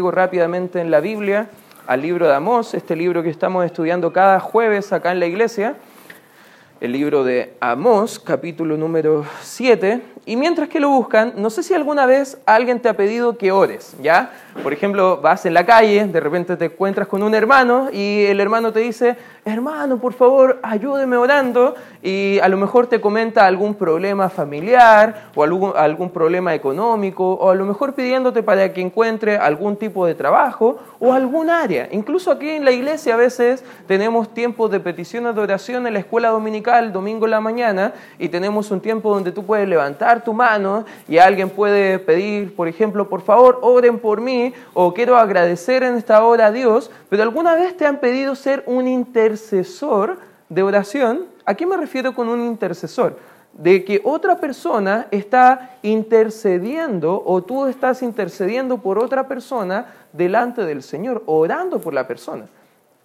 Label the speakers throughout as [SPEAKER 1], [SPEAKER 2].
[SPEAKER 1] rápidamente en la Biblia al libro de Amós, este libro que estamos estudiando cada jueves acá en la iglesia, el libro de Amós, capítulo número 7. Y mientras que lo buscan, no sé si alguna vez alguien te ha pedido que ores, ¿ya? Por ejemplo, vas en la calle, de repente te encuentras con un hermano y el hermano te dice, hermano, por favor, ayúdeme orando y a lo mejor te comenta algún problema familiar o algún, algún problema económico o a lo mejor pidiéndote para que encuentre algún tipo de trabajo o algún área. Incluso aquí en la iglesia a veces tenemos tiempos de peticiones de oración en la escuela dominical, domingo en la mañana, y tenemos un tiempo donde tú puedes levantar tu mano y alguien puede pedir, por ejemplo, por favor, oren por mí o quiero agradecer en esta hora a Dios, pero alguna vez te han pedido ser un intercesor de oración. ¿A qué me refiero con un intercesor? De que otra persona está intercediendo o tú estás intercediendo por otra persona delante del Señor, orando por la persona.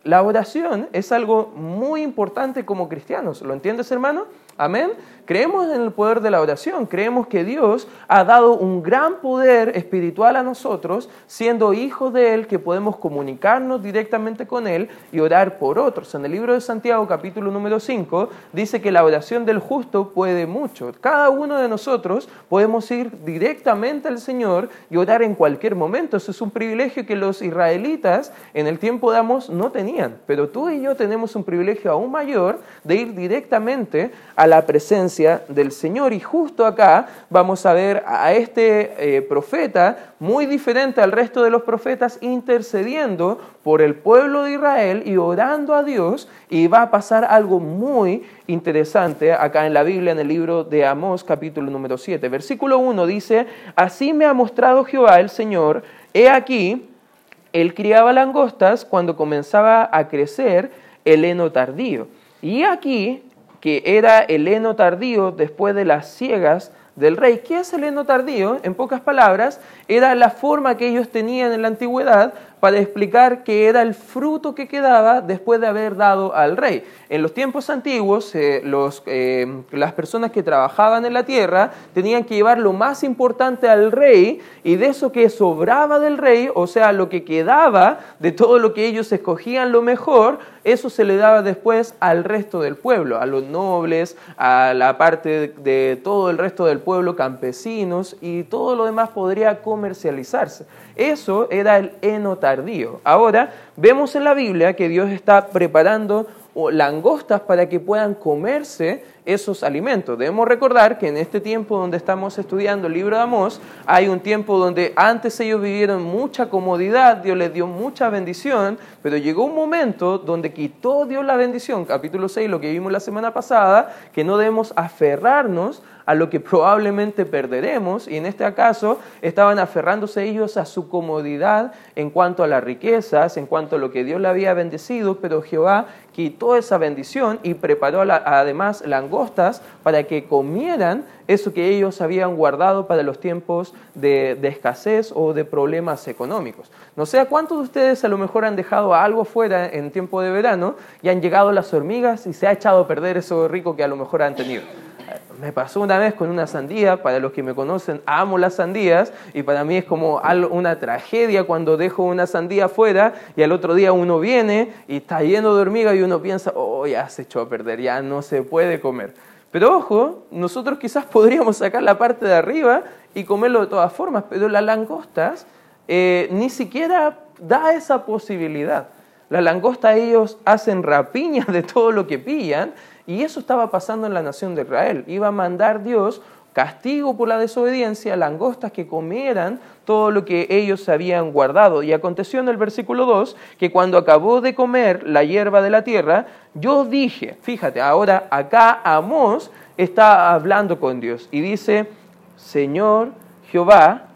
[SPEAKER 1] La oración es algo muy importante como cristianos. ¿Lo entiendes, hermano? Amén. Creemos en el poder de la oración, creemos que Dios ha dado un gran poder espiritual a nosotros, siendo hijos de Él, que podemos comunicarnos directamente con Él y orar por otros. En el libro de Santiago, capítulo número 5, dice que la oración del justo puede mucho. Cada uno de nosotros podemos ir directamente al Señor y orar en cualquier momento. Eso es un privilegio que los israelitas en el tiempo de Amos no tenían. Pero tú y yo tenemos un privilegio aún mayor de ir directamente la presencia del Señor. Y justo acá vamos a ver a este eh, profeta muy diferente al resto de los profetas intercediendo por el pueblo de Israel y orando a Dios. Y va a pasar algo muy interesante acá en la Biblia, en el libro de Amós, capítulo número 7. Versículo 1 dice, así me ha mostrado Jehová el Señor, he aquí, él criaba langostas cuando comenzaba a crecer el heno tardío. Y aquí que era el heno tardío después de las ciegas del rey. ¿Qué es el heno tardío? En pocas palabras, era la forma que ellos tenían en la antigüedad para explicar que era el fruto que quedaba después de haber dado al rey. En los tiempos antiguos, eh, eh, las personas que trabajaban en la tierra tenían que llevar lo más importante al rey y de eso que sobraba del rey, o sea, lo que quedaba de todo lo que ellos escogían lo mejor, eso se le daba después al resto del pueblo, a los nobles, a la parte de todo el resto del pueblo, campesinos y todo lo demás podría comercializarse. Eso era el heno tardío. Ahora vemos en la Biblia que Dios está preparando langostas para que puedan comerse esos alimentos. Debemos recordar que en este tiempo donde estamos estudiando el libro de Amós, hay un tiempo donde antes ellos vivieron mucha comodidad, Dios les dio mucha bendición, pero llegó un momento donde quitó Dios la bendición, capítulo 6, lo que vimos la semana pasada, que no debemos aferrarnos a lo que probablemente perderemos, y en este caso estaban aferrándose ellos a su comodidad en cuanto a las riquezas, en cuanto a lo que Dios le había bendecido, pero Jehová quitó esa bendición y preparó además langostas para que comieran eso que ellos habían guardado para los tiempos de, escasez o de problemas económicos. No sé a cuántos de ustedes a lo mejor han dejado algo fuera en tiempo de verano y han llegado las hormigas y se ha echado a perder eso rico que a lo mejor han tenido me pasó una vez con una sandía, para los que me conocen, amo las sandías y para mí es como una tragedia cuando dejo una sandía afuera y al otro día uno viene y está lleno de hormigas y uno piensa, oh, ya se echó a perder, ya no se puede comer. Pero ojo, nosotros quizás podríamos sacar la parte de arriba y comerlo de todas formas, pero las langostas eh, ni siquiera da esa posibilidad. Las langostas ellos hacen rapiña de todo lo que pillan y eso estaba pasando en la nación de Israel. Iba a mandar Dios castigo por la desobediencia, langostas que comieran todo lo que ellos habían guardado. Y aconteció en el versículo 2 que cuando acabó de comer la hierba de la tierra, yo dije, fíjate, ahora acá Amós está hablando con Dios y dice, Señor Jehová,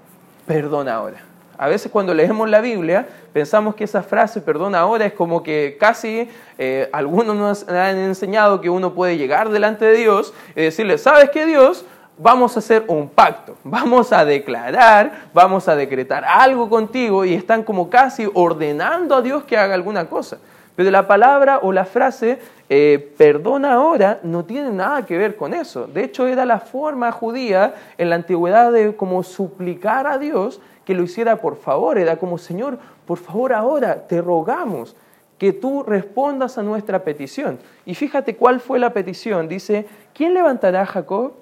[SPEAKER 1] perdona ahora. A veces cuando leemos la Biblia pensamos que esa frase, perdona ahora, es como que casi eh, algunos nos han enseñado que uno puede llegar delante de Dios y decirle, ¿sabes qué Dios? Vamos a hacer un pacto, vamos a declarar, vamos a decretar algo contigo y están como casi ordenando a Dios que haga alguna cosa. Pero la palabra o la frase eh, perdona ahora no tiene nada que ver con eso. De hecho, era la forma judía en la antigüedad de como suplicar a Dios que lo hiciera por favor, era como, Señor, por favor ahora te rogamos que tú respondas a nuestra petición. Y fíjate cuál fue la petición. Dice, ¿quién levantará a Jacob?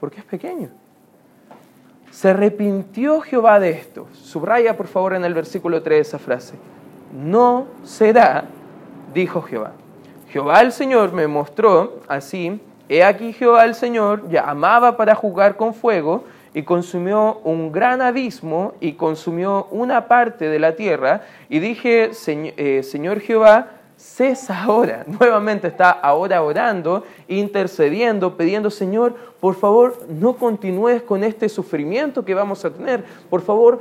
[SPEAKER 1] Porque es pequeño. Se arrepintió Jehová de esto. Subraya por favor en el versículo 3 esa frase. No será, dijo Jehová. Jehová el Señor me mostró así, he aquí Jehová el Señor llamaba para jugar con fuego y consumió un gran abismo y consumió una parte de la tierra. Y dije, eh, Señor Jehová, cesa ahora. Nuevamente está ahora orando, intercediendo, pidiendo, Señor, por favor, no continúes con este sufrimiento que vamos a tener. Por favor,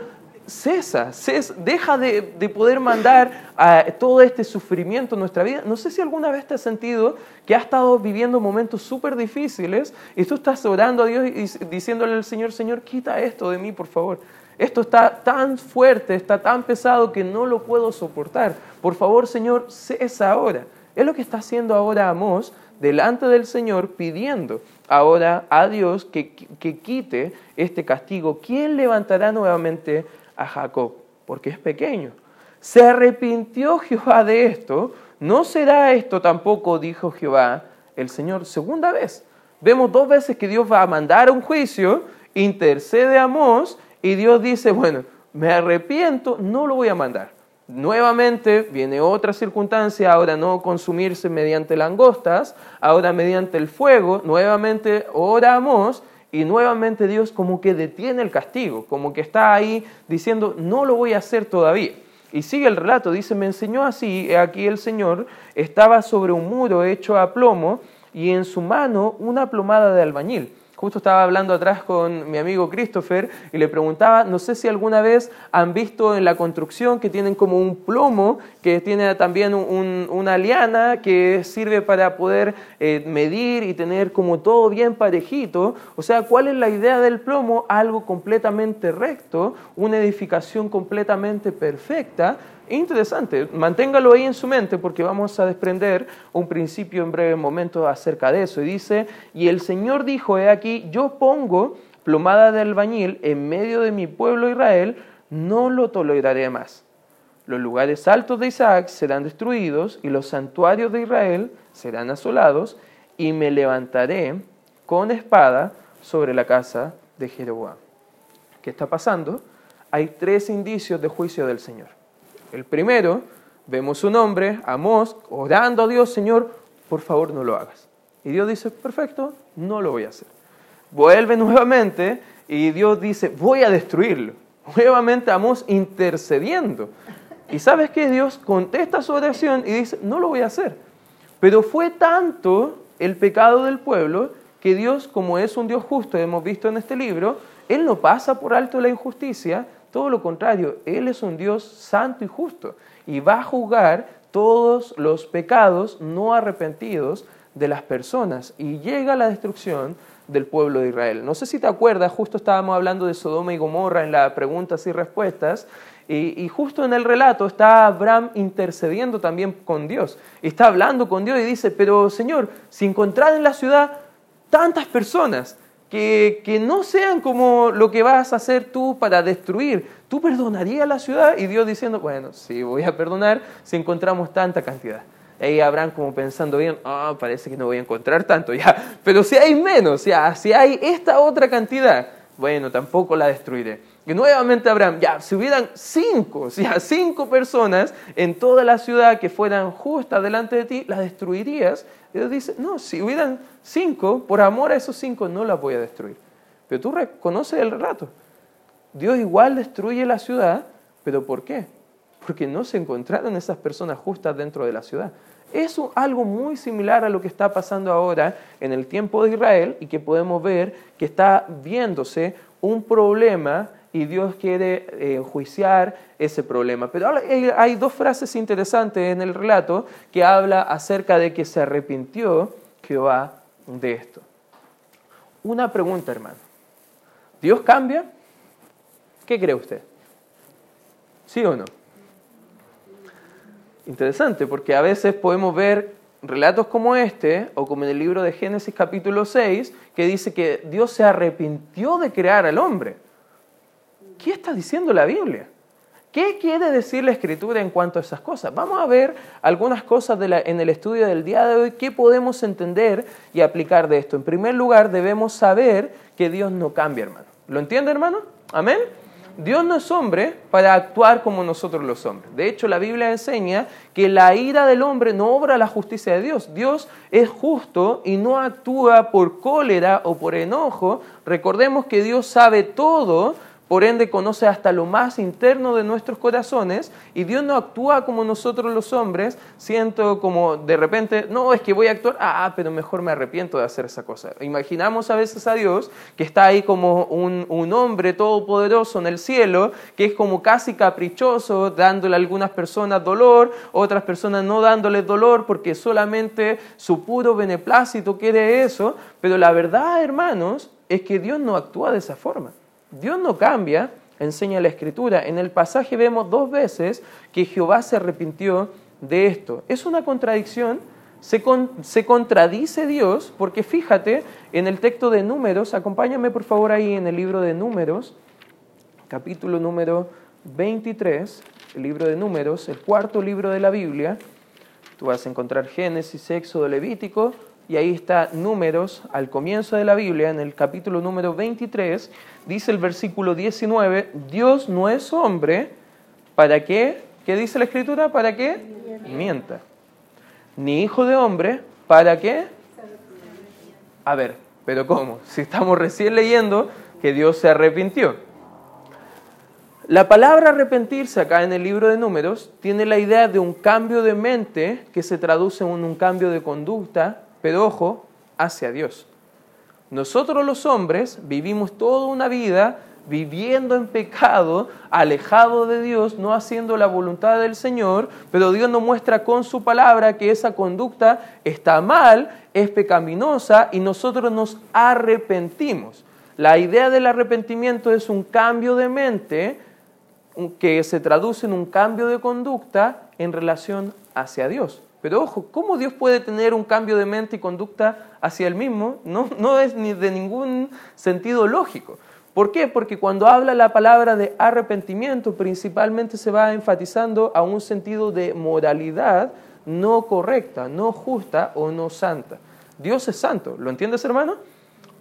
[SPEAKER 1] cesa, deja de, poder mandar a todo este sufrimiento en nuestra vida. No sé si alguna vez te has sentido que has estado viviendo momentos súper difíciles y tú estás orando a Dios y diciéndole al Señor, Señor, quita esto de mí, por favor. Esto está tan fuerte, está tan pesado que no lo puedo soportar. Por favor, Señor, cesa ahora. Es lo que está haciendo ahora Amós delante del Señor pidiendo ahora a Dios que, que quite este castigo. ¿Quién levantará nuevamente a Jacob, porque es pequeño. Se arrepintió Jehová de esto, no será esto tampoco, dijo Jehová, el Señor, segunda vez. Vemos dos veces que Dios va a mandar un juicio, intercede a Amós y Dios dice, bueno, me arrepiento, no lo voy a mandar. Nuevamente viene otra circunstancia, ahora no consumirse mediante langostas, ahora mediante el fuego, nuevamente oramos y nuevamente Dios como que detiene el castigo, como que está ahí diciendo, no lo voy a hacer todavía. Y sigue el relato, dice, me enseñó así, aquí el Señor estaba sobre un muro hecho a plomo y en su mano una plomada de albañil. Justo estaba hablando atrás con mi amigo Christopher y le preguntaba, no sé si alguna vez han visto en la construcción que tienen como un plomo, que tiene también una liana que sirve para poder eh, medir y tener como todo bien parejito. O sea, ¿cuál es la idea del plomo? Algo completamente recto, una edificación completamente perfecta, Interesante, manténgalo ahí en su mente porque vamos a desprender un principio en breve momento acerca de eso. Y dice, y el Señor dijo, he aquí, yo pongo plomada de albañil en medio de mi pueblo Israel, no lo toleraré más. Los lugares altos de Isaac serán destruidos y los santuarios de Israel serán asolados y me levantaré con espada sobre la casa de Jeroboam. ¿Qué está pasando? Hay tres indicios de juicio del Señor. El primero, vemos un hombre, Amós, orando a Dios, Señor, por favor no lo hagas. Y Dios dice, perfecto, no lo voy a hacer. Vuelve nuevamente y Dios dice, voy a destruirlo. Nuevamente Amós intercediendo. Y sabes que Dios contesta su oración y dice, no lo voy a hacer. Pero fue tanto el pecado del pueblo que Dios, como es un Dios justo, hemos visto en este libro, Él no pasa por alto la injusticia, todo lo contrario, Él es un Dios santo y justo y va a juzgar todos los pecados no arrepentidos de las personas y llega la destrucción del pueblo de Israel. No sé si te acuerdas, justo estábamos hablando de Sodoma y Gomorra en las preguntas y respuestas, y, justo en el relato está Abraham intercediendo también con Dios. Está hablando con Dios y dice, pero Señor, si encontrar en la ciudad tantas personas, que, no sean como lo que vas a hacer tú para destruir. ¿Tú perdonarías la ciudad? Y Dios diciendo, bueno, sí, voy a perdonar si encontramos tanta cantidad. Y Abraham como pensando bien, ah, parece que no voy a encontrar tanto, ya. Pero si hay menos, ya, si hay esta otra cantidad, bueno, tampoco la destruiré. Y nuevamente Abraham, ya, si hubieran cinco, ya, cinco personas en toda la ciudad que fueran justas delante de ti, las destruirías. Dios dice, no, si hubieran cinco, por amor a esos cinco no las voy a destruir. Pero tú reconoces el relato. Dios igual destruye la ciudad, pero ¿por qué? Porque no se encontraron esas personas justas dentro de la ciudad. Es algo muy similar a lo que está pasando ahora en el tiempo de Israel y que podemos ver que está viéndose un problema y Dios quiere eh, enjuiciar ese problema. Pero hay dos frases interesantes en el relato que habla acerca de que se arrepintió Jehová de esto. Una pregunta, hermano. ¿Dios cambia? ¿Qué cree usted? ¿Sí o no? Interesante, porque a veces podemos ver relatos como este, o como en el libro de Génesis capítulo 6, que dice que Dios se arrepintió de crear al hombre. ¿qué está diciendo la Biblia? ¿Qué quiere decir la escritura en cuanto a esas cosas? Vamos a ver algunas cosas en el estudio del día de hoy que podemos entender y aplicar de esto. En primer lugar, debemos saber que Dios no cambia, hermano. ¿Lo entiende, hermano? Amén. Dios no es hombre para actuar como nosotros los hombres. De hecho, la Biblia enseña que la ira del hombre no obra la justicia de Dios. Dios es justo y no actúa por cólera o por enojo. Recordemos que Dios sabe todo, por ende conoce hasta lo más interno de nuestros corazones y Dios no actúa como nosotros los hombres, siento como de repente, no, es que voy a actuar, ah, pero mejor me arrepiento de hacer esa cosa. Imaginamos a veces a Dios que está ahí como un, un hombre todopoderoso en el cielo, que es como casi caprichoso, dándole a algunas personas dolor, otras personas no dándoles dolor porque solamente su puro beneplácito quiere eso, pero la verdad, hermanos, es que Dios no actúa de esa forma. Dios no cambia, enseña la Escritura. En el pasaje vemos dos veces que Jehová se arrepintió de esto. Es una contradicción, se, se, contradice Dios, porque fíjate en el texto de Números, acompáñame por favor ahí en el libro de Números, capítulo número 23, el libro de Números, el cuarto libro de la Biblia. Tú vas a encontrar Génesis, Éxodo, Levítico, y ahí está números al comienzo de la Biblia, en el capítulo número 23, dice el versículo 19, Dios no es hombre, ¿para qué? ¿Qué dice la escritura? ¿Para qué? Mienta. Ni hijo de hombre, ¿para qué? A ver, pero ¿cómo? Si estamos recién leyendo que Dios se arrepintió. La palabra arrepentirse acá en el libro de números tiene la idea de un cambio de mente que se traduce en un cambio de conducta pero ojo, hacia Dios. Nosotros los hombres vivimos toda una vida viviendo en pecado, alejado de Dios, no haciendo la voluntad del Señor, pero Dios nos muestra con su palabra que esa conducta está mal, es pecaminosa y nosotros nos arrepentimos. La idea del arrepentimiento es un cambio de mente que se traduce en un cambio de conducta en relación hacia Dios. Pero ojo, ¿cómo Dios puede tener un cambio de mente y conducta hacia Él mismo? No, no es ni de ningún sentido lógico. ¿Por qué? Porque cuando habla la palabra de arrepentimiento, principalmente se va enfatizando a un sentido de moralidad no correcta, no justa o no santa. Dios es santo, ¿lo entiendes hermano?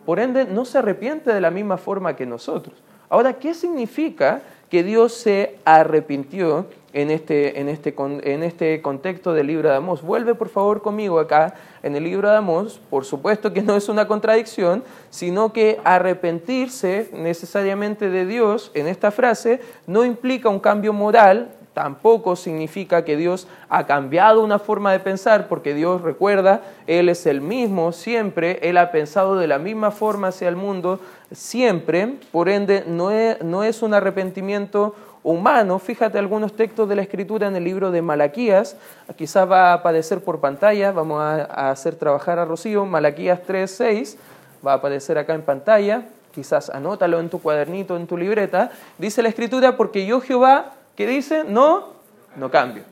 [SPEAKER 1] Por ende, no se arrepiente de la misma forma que nosotros. Ahora, ¿qué significa que Dios se arrepintió en este, en este, en este contexto del libro de Amós. Vuelve por favor conmigo acá en el libro de Amós. Por supuesto que no es una contradicción, sino que arrepentirse necesariamente de Dios en esta frase no implica un cambio moral, tampoco significa que Dios ha cambiado una forma de pensar, porque Dios recuerda, Él es el mismo siempre, Él ha pensado de la misma forma hacia el mundo siempre, por ende no es, no es un arrepentimiento humano. Fíjate algunos textos de la Escritura en el libro de Malaquías, quizás va a aparecer por pantalla, vamos a, hacer trabajar a Rocío, Malaquías 3.6, va a aparecer acá en pantalla, quizás anótalo en tu cuadernito, en tu libreta. Dice la Escritura, porque yo Jehová, ¿qué dice? No, no cambio.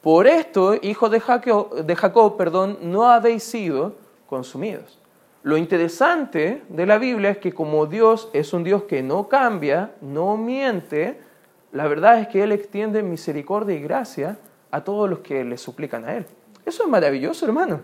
[SPEAKER 1] Por esto, hijos de Jacob, de Jacob perdón, no habéis sido consumidos. Lo interesante de la Biblia es que como Dios es un Dios que no cambia, no miente, la verdad es que Él extiende misericordia y gracia a todos los que le suplican a Él. Eso es maravilloso, hermano.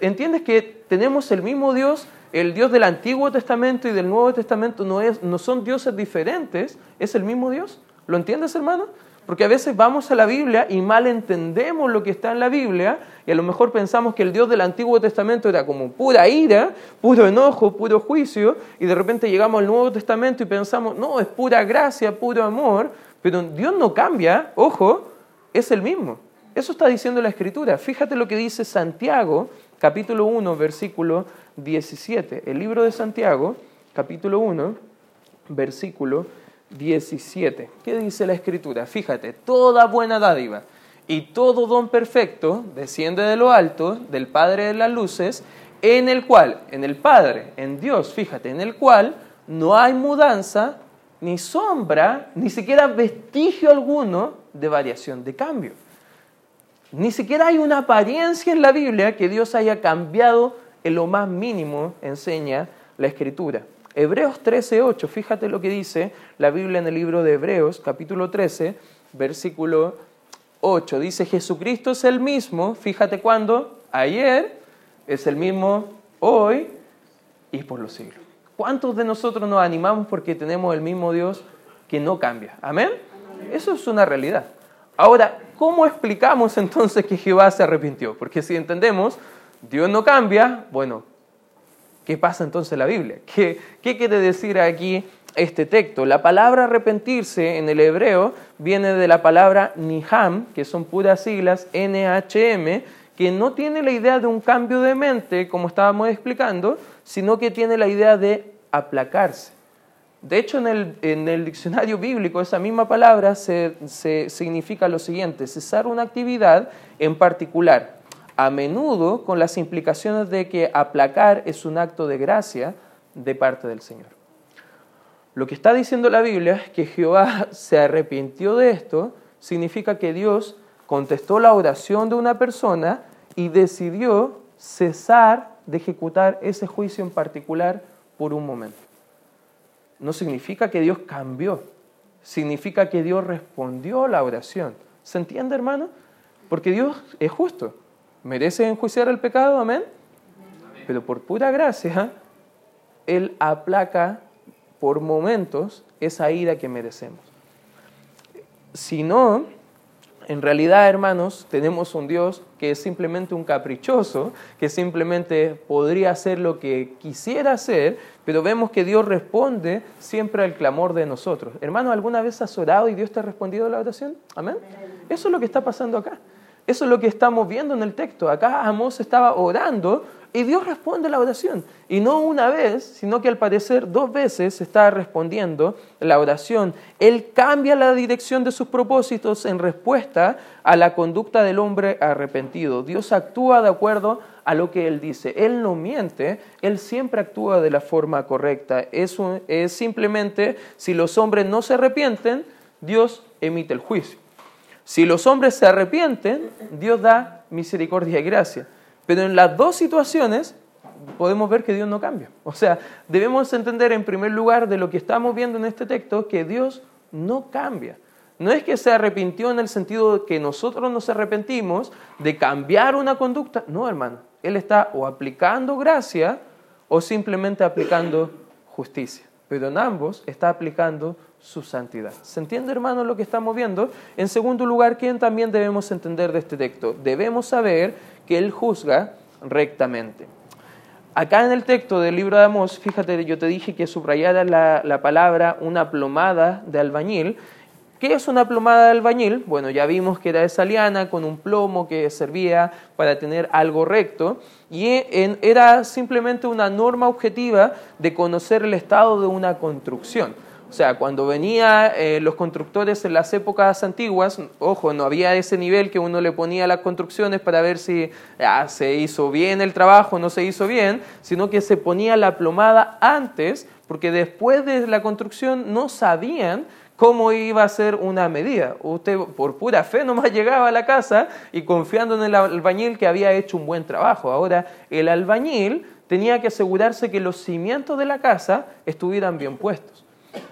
[SPEAKER 1] ¿Entiendes que tenemos el mismo Dios? El Dios del Antiguo Testamento y del Nuevo Testamento no, es, no son dioses diferentes, es el mismo Dios. ¿Lo entiendes, hermano? Porque a veces vamos a la Biblia y mal entendemos lo que está en la Biblia y a lo mejor pensamos que el Dios del Antiguo Testamento era como pura ira, puro enojo, puro juicio y de repente llegamos al Nuevo Testamento y pensamos, no, es pura gracia, puro amor, pero Dios no cambia, ojo, es el mismo. Eso está diciendo la Escritura. Fíjate lo que dice Santiago, capítulo 1, versículo 17. El libro de Santiago, capítulo 1, versículo 17. ¿Qué dice la escritura? Fíjate, toda buena dádiva y todo don perfecto desciende de lo alto, del Padre de las luces, en el cual, en el Padre, en Dios, fíjate, en el cual no hay mudanza, ni sombra, ni siquiera vestigio alguno de variación, de cambio. Ni siquiera hay una apariencia en la Biblia que Dios haya cambiado en lo más mínimo, enseña la Escritura. Hebreos 13:8, fíjate lo que dice la Biblia en el libro de Hebreos, capítulo 13, versículo 8. Dice, Jesucristo es el mismo, fíjate cuándo, ayer, es el mismo hoy y por los siglos. ¿Cuántos de nosotros nos animamos porque tenemos el mismo Dios que no cambia? ¿Amén? Eso es una realidad. Ahora, ¿cómo explicamos entonces que Jehová se arrepintió? Porque si entendemos, Dios no cambia, bueno, ¿qué pasa entonces en la Biblia? ¿Qué, qué quiere decir aquí este texto? La palabra arrepentirse en el hebreo viene de la palabra niham, que son puras siglas NHM, que no tiene la idea de un cambio de mente, como estábamos explicando, sino que tiene la idea de aplacarse. De hecho, en el, diccionario bíblico esa misma palabra se, significa lo siguiente, cesar una actividad en particular, a menudo con las implicaciones de que aplacar es un acto de gracia de parte del Señor. Lo que está diciendo la Biblia es que Jehová se arrepintió de esto, significa que Dios contestó la oración de una persona y decidió cesar de ejecutar ese juicio en particular por un momento no significa que Dios cambió, significa que Dios respondió a la oración. ¿Se entiende, hermano? Porque Dios es justo. ¿Merece enjuiciar el pecado? Amén. Pero por pura gracia, Él aplaca por momentos esa ira que merecemos. Si no, en realidad, hermanos, tenemos un Dios que es simplemente un caprichoso, que simplemente podría hacer lo que quisiera hacer, pero vemos que Dios responde siempre al clamor de nosotros. Hermano, ¿alguna vez has orado y Dios te ha respondido a la oración? Amén. Eso es lo que está pasando acá. Eso es lo que estamos viendo en el texto. Acá Amos estaba orando y Dios responde la oración. Y no una vez, sino que al parecer dos veces está respondiendo la oración. Él cambia la dirección de sus propósitos en respuesta a la conducta del hombre arrepentido. Dios actúa de acuerdo a lo que Él dice. Él no miente, Él siempre actúa de la forma correcta. Es simplemente, si los hombres no se arrepienten, Dios emite el juicio. Si los hombres se arrepienten, Dios da misericordia y gracia. Pero en las dos situaciones podemos ver que Dios no cambia. O sea, debemos entender en primer lugar de lo que estamos viendo en este texto que Dios no cambia. No es que se arrepintió en el sentido de que nosotros nos arrepentimos de cambiar una conducta. No, hermano. Él está o aplicando gracia o simplemente aplicando justicia. Pero en ambos está aplicando su santidad. ¿Se entiende, hermano, lo que estamos viendo? En segundo lugar, ¿quién también debemos entender de este texto? Debemos saber que Él juzga rectamente. Acá en el texto del libro de Amós, fíjate, yo te dije que subrayara la, la palabra una plomada de albañil. ¿Qué es una plomada de albañil? Bueno, ya vimos que era esa liana con un plomo que servía para tener algo recto y era simplemente una norma objetiva de conocer el estado de una construcción. O sea, cuando venían eh, los constructores en las épocas antiguas, ojo, no había ese nivel que uno le ponía a las construcciones para ver si ah, se hizo bien el trabajo o no se hizo bien, sino que se ponía la plomada antes, porque después de la construcción no sabían cómo iba a ser una medida. Usted por pura fe nomás llegaba a la casa y confiando en el albañil que había hecho un buen trabajo. Ahora, el albañil tenía que asegurarse que los cimientos de la casa estuvieran bien puestos.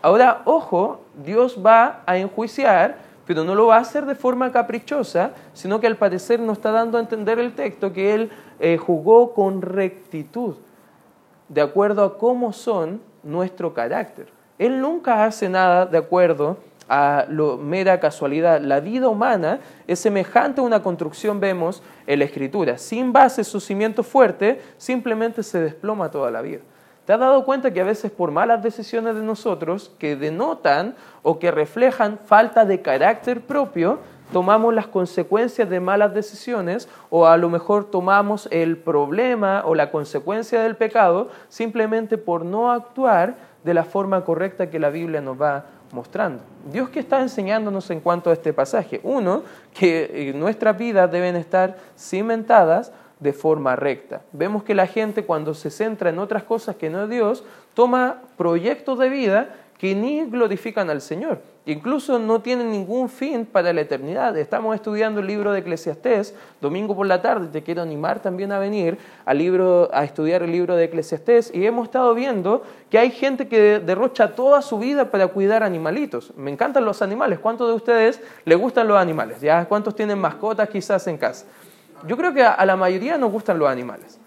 [SPEAKER 1] Ahora, ojo, Dios va a enjuiciar, pero no lo va a hacer de forma caprichosa, sino que al parecer nos está dando a entender el texto que Él eh, jugó con rectitud, de acuerdo a cómo son nuestro carácter. Él nunca hace nada de acuerdo a lo mera casualidad. La vida humana es semejante a una construcción, vemos en la Escritura. Sin base, su cimiento fuerte, simplemente se desploma toda la vida. ¿Te has dado cuenta que a veces por malas decisiones de nosotros que denotan o que reflejan falta de carácter propio, tomamos las consecuencias de malas decisiones o a lo mejor tomamos el problema o la consecuencia del pecado simplemente por no actuar de la forma correcta que la Biblia nos va mostrando. Dios que está enseñándonos en cuanto a este pasaje. Uno, que nuestras vidas deben estar cimentadas de forma recta. Vemos que la gente cuando se centra en otras cosas que no es Dios, toma proyectos de vida que ni glorifican al Señor. Incluso no tienen ningún fin para la eternidad. Estamos estudiando el libro de Eclesiastés, domingo por la tarde, te quiero animar también a venir al libro, a estudiar el libro de Eclesiastés, y hemos estado viendo que hay gente que derrocha toda su vida para cuidar animalitos. Me encantan los animales. ¿Cuántos de ustedes les gustan los animales? ¿Ya? ¿Cuántos tienen mascotas quizás en casa? Yo creo que a la mayoría nos gustan los animales.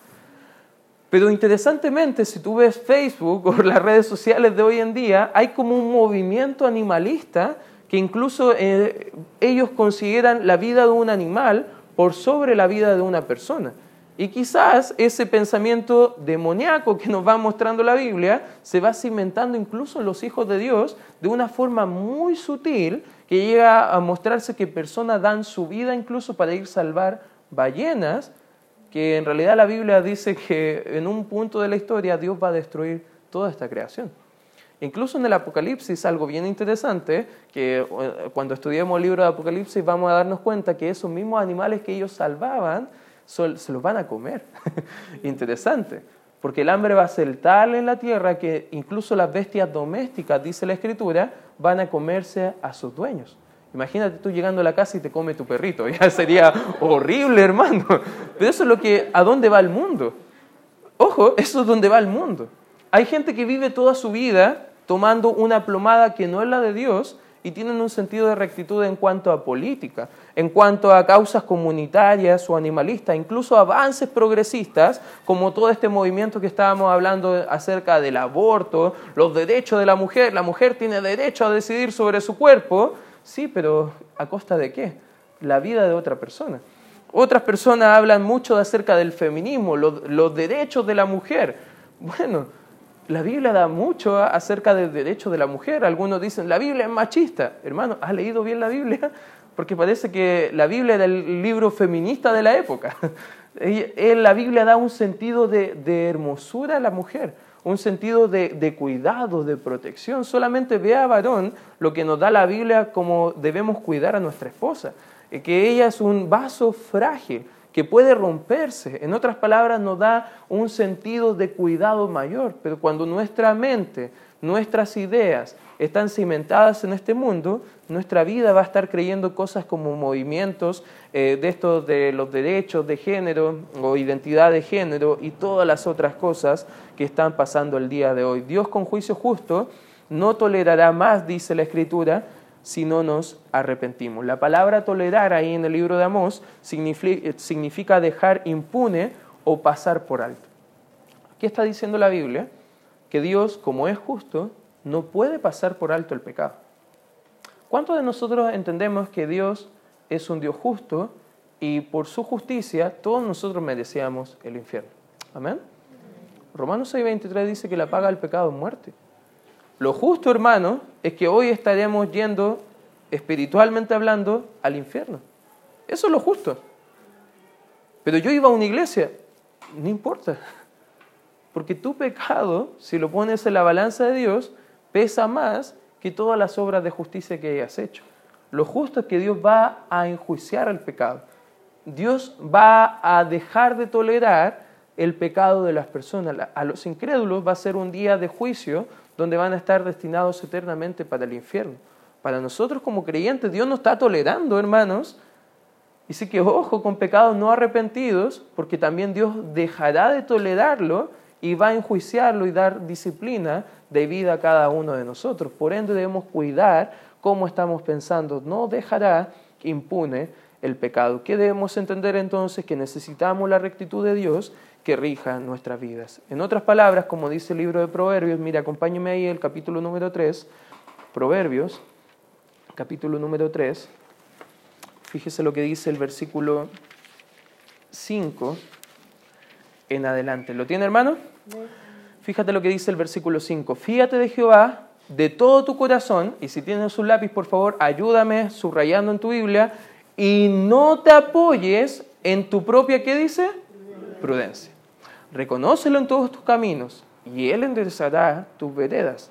[SPEAKER 1] Pero interesantemente, si tú ves Facebook o las redes sociales de hoy en día, hay como un movimiento animalista que incluso eh, ellos consideran la vida de un animal por sobre la vida de una persona. Y quizás ese pensamiento demoníaco que nos va mostrando la Biblia se va cimentando incluso en los hijos de Dios de una forma muy sutil que llega a mostrarse que personas dan su vida incluso para ir a salvar ballenas que en realidad la Biblia dice que en un punto de la historia Dios va a destruir toda esta creación. Incluso en el Apocalipsis, algo bien interesante, que eh, cuando estudiemos el libro de Apocalipsis vamos a darnos cuenta que esos mismos animales que ellos salvaban se los van a comer. interesante, porque el hambre va a ser tal en la tierra que incluso las bestias domésticas, dice la Escritura, van a comerse a sus dueños. Imagínate tú llegando a la casa y te come tu perrito, ya sería horrible, hermano. Pero eso es lo que, ¿a dónde va el mundo? Ojo, eso es donde va el mundo. Hay gente que vive toda su vida tomando una plomada que no es la de Dios y tienen un sentido de rectitud en cuanto a política, en cuanto a causas comunitarias o animalistas, incluso avances progresistas, como todo este movimiento que estábamos hablando acerca del aborto, los derechos de la mujer, la mujer tiene derecho a decidir sobre su cuerpo, Sí, pero ¿a costa de qué? La vida de otra persona. Otras personas hablan mucho acerca del feminismo, los, derechos de la mujer. Bueno, la Biblia da mucho acerca del derecho de la mujer. Algunos dicen, la Biblia es machista. Hermano, ¿has leído bien la Biblia? Porque parece que la Biblia era el libro feminista de la época. La Biblia da un sentido de hermosura a la mujer un sentido de, cuidado, de protección. Solamente vea, varón, lo que nos da la Biblia como debemos cuidar a nuestra esposa, que ella es un vaso frágil que puede romperse. En otras palabras, nos da un sentido de cuidado mayor, pero cuando nuestra mente, nuestras ideas están cimentadas en este mundo, nuestra vida va a estar creyendo cosas como movimientos eh, de estos de los derechos de género o identidad de género y todas las otras cosas que están pasando el día de hoy. Dios con juicio justo no tolerará más, dice la Escritura, si no nos arrepentimos. La palabra tolerar ahí en el libro de Amós significa dejar impune o pasar por alto. ¿Qué está diciendo la Biblia? Que Dios, como es justo, no puede pasar por alto el pecado. ¿Cuántos de nosotros entendemos que Dios es un Dios justo y por su justicia todos nosotros merecíamos el infierno? Amén. Romanos 6:23 dice que la paga del pecado es muerte. Lo justo, hermano, es que hoy estaremos yendo, espiritualmente hablando, al infierno. Eso es lo justo. Pero yo iba a una iglesia, no importa. Porque tu pecado, si lo pones en la balanza de Dios, pesa más que todas las obras de justicia que hayas hecho. Lo justo es que Dios va a enjuiciar el pecado. Dios va a dejar de tolerar el pecado de las personas. A los incrédulos va a ser un día de juicio donde van a estar destinados eternamente para el infierno. Para nosotros como creyentes, Dios no está tolerando, hermanos. Y sí que ojo con pecados no arrepentidos, porque también Dios dejará de tolerarlo y va a enjuiciarlo y dar disciplina de vida a cada uno de nosotros. Por ende debemos cuidar cómo estamos pensando. No dejará impune el pecado. ¿Qué debemos entender entonces? Que necesitamos la rectitud de Dios que rija nuestras vidas. En otras palabras, como dice el libro de Proverbios, mira, acompáñeme ahí el capítulo número 3, Proverbios, capítulo número 3, fíjese lo que dice el versículo 5 en adelante. ¿Lo tiene, hermano? Fíjate lo que dice el versículo 5. Fíjate de Jehová de todo tu corazón, y si tienes un lápiz, por favor, ayúdame subrayando en tu Biblia, y no te apoyes en tu propia, ¿qué dice? Prudencia. Reconócelo en todos tus caminos, y Él enderezará tus veredas.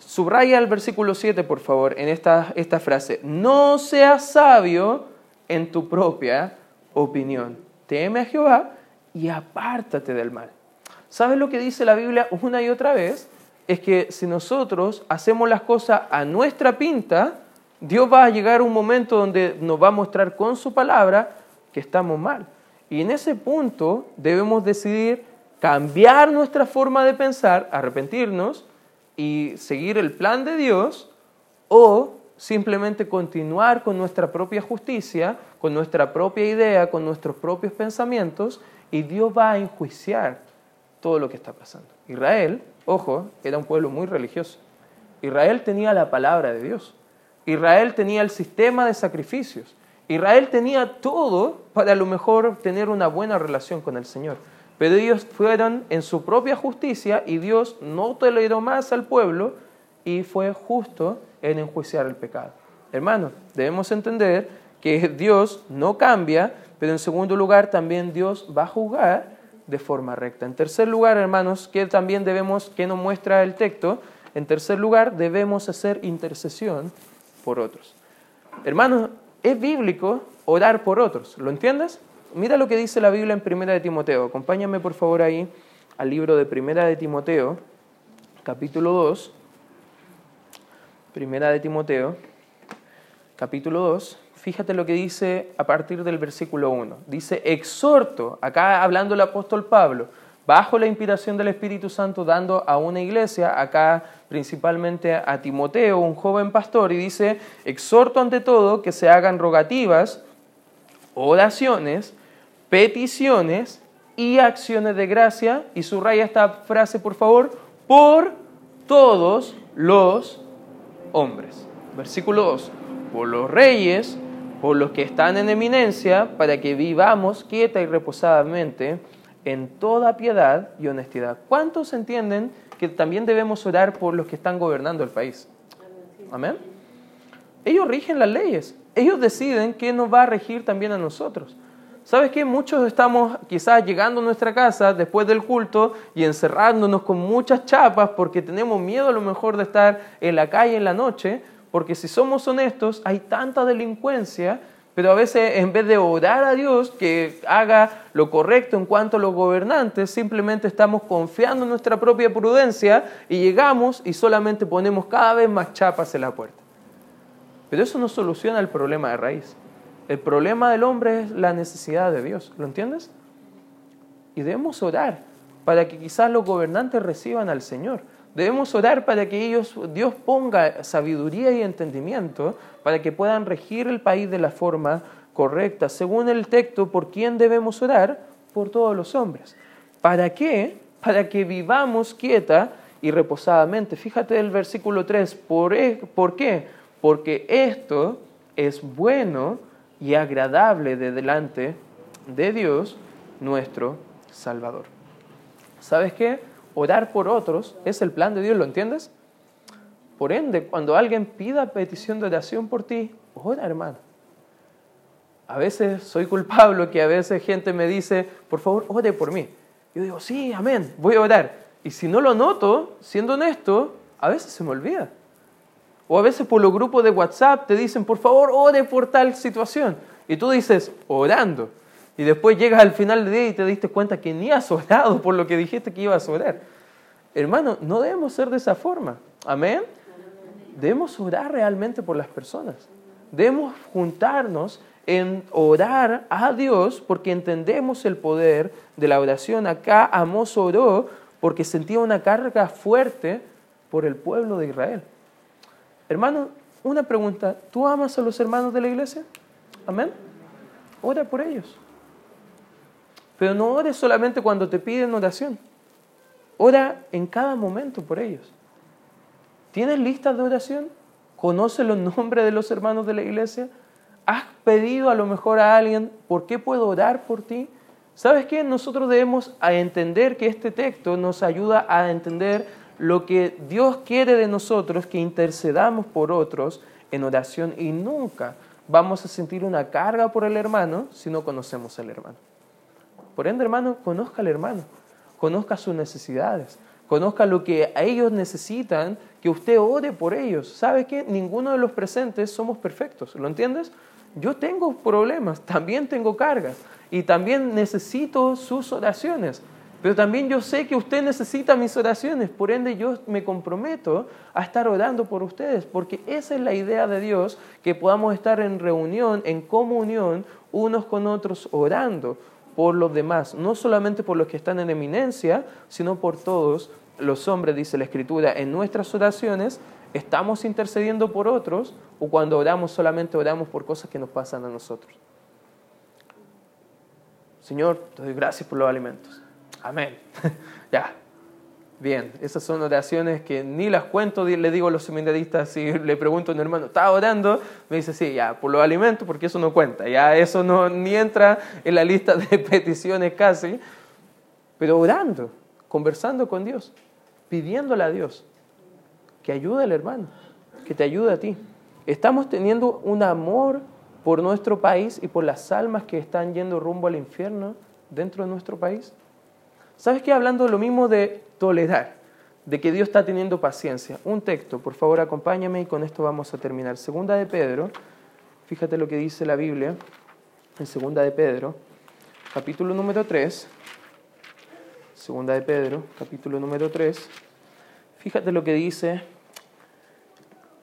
[SPEAKER 1] Subraya el versículo 7, por favor, en esta, esta frase. No seas sabio en tu propia opinión. Teme a Jehová y apártate del mal. ¿Sabes lo que dice la Biblia una y otra vez? es que si nosotros hacemos las cosas a nuestra pinta, Dios va a llegar a un momento donde nos va a mostrar con su palabra que estamos mal. Y en ese punto debemos decidir cambiar nuestra forma de pensar, arrepentirnos y seguir el plan de Dios o simplemente continuar con nuestra propia justicia, con nuestra propia idea, con nuestros propios pensamientos y Dios va a enjuiciar todo lo que está pasando. Israel, ojo, era un pueblo muy religioso. Israel tenía la palabra de Dios. Israel tenía el sistema de sacrificios. Israel tenía todo para a lo mejor tener una buena relación con el Señor. Pero ellos fueron en su propia justicia y Dios no toleró más al pueblo y fue justo en enjuiciar el pecado. Hermanos, debemos entender que Dios no cambia, pero en segundo lugar también Dios va a juzgar de forma recta. En tercer lugar, hermanos, que también debemos, que nos muestra el texto, en tercer lugar debemos hacer intercesión por otros. Hermanos, es bíblico orar por otros, ¿lo entiendes? Mira lo que dice la Biblia en Primera de Timoteo. Acompáñame por favor ahí al libro de Primera de Timoteo, capítulo 2. Primera de Timoteo, capítulo 2. Fíjate lo que dice a partir del versículo 1. Dice, exhorto, acá hablando el apóstol Pablo, bajo la inspiración del Espíritu Santo, dando a una iglesia, acá principalmente a Timoteo, un joven pastor, y dice, exhorto ante todo que se hagan rogativas, oraciones, peticiones y acciones de gracia, y subraya esta frase por favor, por todos los hombres. Versículo 2, por los reyes, por los que están en eminencia, para que vivamos quieta y reposadamente en toda piedad y honestidad. ¿Cuántos entienden que también debemos orar por los que están gobernando el país? Amén. Ellos rigen las leyes, ellos deciden qué nos va a regir también a nosotros. ¿Sabes qué? Muchos estamos quizás llegando a nuestra casa después del culto y encerrándonos con muchas chapas porque tenemos miedo a lo mejor de estar en la calle en la noche, porque si somos honestos hay tanta delincuencia, pero a veces en vez de orar a Dios que haga lo correcto en cuanto a los gobernantes, simplemente estamos confiando en nuestra propia prudencia y llegamos y solamente ponemos cada vez más chapas en la puerta. Pero eso no soluciona el problema de raíz. El problema del hombre es la necesidad de Dios, ¿lo entiendes? Y debemos orar para que quizás los gobernantes reciban al Señor. Debemos orar para que ellos, Dios ponga sabiduría y entendimiento para que puedan regir el país de la forma correcta. Según el texto, ¿por quién debemos orar? Por todos los hombres. ¿Para qué? Para que vivamos quieta y reposadamente. Fíjate el versículo 3. ¿Por, e, ¿Por qué? Porque esto es bueno y agradable de delante de Dios, nuestro Salvador. ¿Sabes qué? Orar por otros es el plan de Dios, ¿lo entiendes? Por ende, cuando alguien pida petición de oración por ti, ora, hermano. A veces soy culpable que a veces gente me dice, por favor, ore por mí. Yo digo, sí, amén, voy a orar. Y si no lo noto, siendo honesto, a veces se me olvida. O a veces por los grupos de WhatsApp te dicen, por favor, ore por tal situación. Y tú dices, orando. Y después llegas al final del día y te diste cuenta que ni has orado por lo que dijiste que ibas a orar. Hermano, no debemos ser de esa forma. Amén. Debemos orar realmente por las personas. Debemos juntarnos en orar a Dios porque entendemos el poder de la oración. Acá Amos oró porque sentía una carga fuerte por el pueblo de Israel. Hermano, una pregunta. ¿Tú amas a los hermanos de la iglesia? Amén. Ora por ellos. Pero no ores solamente cuando te piden oración. Ora en cada momento por ellos. ¿Tienes listas de oración? ¿Conoces los nombres de los hermanos de la iglesia? ¿Has pedido a lo mejor a alguien, ¿por qué puedo orar por ti? ¿Sabes qué? Nosotros debemos entender que este texto nos ayuda a entender lo que Dios quiere de nosotros, que intercedamos por otros en oración y nunca vamos a sentir una carga por el hermano si no conocemos al hermano. Por ende, hermano, conozca al hermano, conozca sus necesidades, conozca lo que ellos necesitan, que usted ore por ellos. ¿Sabe que Ninguno de los presentes somos perfectos, ¿lo entiendes? Yo tengo problemas, también tengo cargas y también necesito sus oraciones. Pero también yo sé que usted necesita mis oraciones, por ende yo me comprometo a estar orando por ustedes, porque esa es la idea de Dios, que podamos estar en reunión, en comunión, unos con otros, orando por los demás, no solamente por los que están en eminencia, sino por todos los hombres, dice la Escritura, en nuestras oraciones estamos intercediendo por otros o cuando oramos solamente oramos por cosas que nos pasan a nosotros. Señor, te doy gracias por los alimentos. Amén. ya. Bien, esas son oraciones que ni las cuento, le digo a los seminaristas, si le pregunto a un hermano, ¿está orando? Me dice, sí, ya, por los alimentos, porque eso no cuenta, ya eso no ni entra en la lista de peticiones casi, pero orando, conversando con Dios, pidiéndole a Dios que ayude al hermano, que te ayude a ti. Estamos teniendo un amor por nuestro país y por las almas que están yendo rumbo al infierno dentro de nuestro país. ¿Sabes qué? Hablando lo mismo de tolerar, de que Dios está teniendo paciencia. Un texto, por favor, acompáñame y con esto vamos a terminar. Segunda de Pedro, fíjate lo que dice la Biblia en Segunda de Pedro, capítulo número 3. Segunda de Pedro, capítulo número 3. Fíjate lo que dice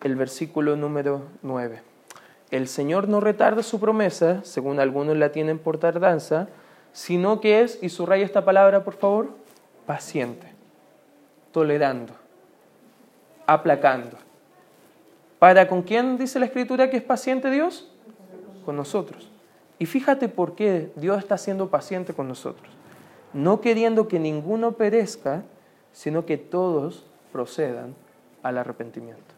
[SPEAKER 1] el versículo número 9. El Señor no retarda su promesa, según algunos la tienen por tardanza, sino que es, y subraya esta palabra por favor, paciente, tolerando, aplacando. ¿Para con quién dice la Escritura que es paciente Dios? Con nosotros. Y fíjate por qué Dios está siendo paciente con nosotros. No queriendo que ninguno perezca, sino que todos procedan al arrepentimiento.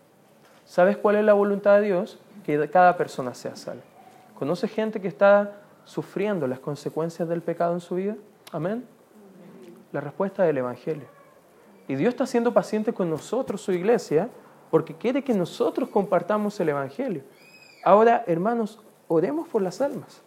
[SPEAKER 1] ¿Sabes cuál es la voluntad de Dios? Que cada persona sea salva. ¿Conoce gente que está sufriendo las consecuencias del pecado en su vida? Amén. La respuesta es el Evangelio. Y Dios está siendo paciente con nosotros, su iglesia, porque quiere que nosotros compartamos el Evangelio. Ahora, hermanos, oremos por las almas,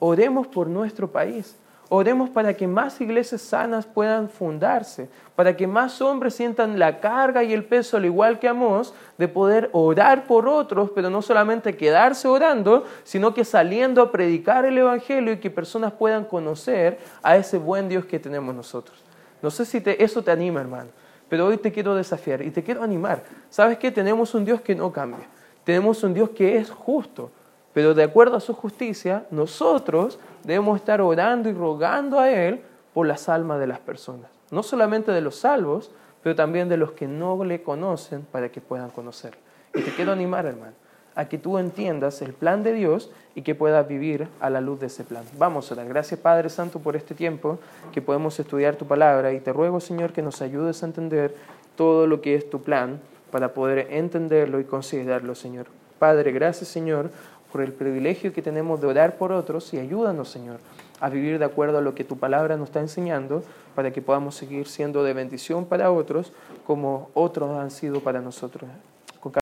[SPEAKER 1] oremos por nuestro país, Oremos para que más iglesias sanas puedan fundarse, para que más hombres sientan la carga y el peso, al igual que Amós, de poder orar por otros, pero no solamente quedarse orando, sino que saliendo a predicar el Evangelio y que personas puedan conocer a ese buen Dios que tenemos nosotros. No sé si eso te anima, hermano, pero hoy te quiero desafiar y te quiero animar. ¿Sabes qué? Tenemos un Dios que no cambia. Tenemos un Dios que es justo, pero de acuerdo a su justicia, nosotros debemos estar orando y rogando a Él por las almas de las personas. No solamente de los salvos, pero también de los que no le conocen para que puedan conocerlo. Y te quiero animar, hermano, a que tú entiendas el plan de Dios y que puedas vivir a la luz de ese plan. Vamos a dar gracias, Padre Santo, por este tiempo que podemos estudiar tu palabra y te ruego, Señor, que nos ayudes a entender todo lo que es tu plan para poder entenderlo y considerarlo, Señor. Padre, gracias, Señor, por el privilegio que tenemos de orar por otros y ayúdanos, Señor, a vivir de acuerdo a lo que tu palabra nos está enseñando para que podamos seguir siendo de bendición para otros como otros han sido para nosotros.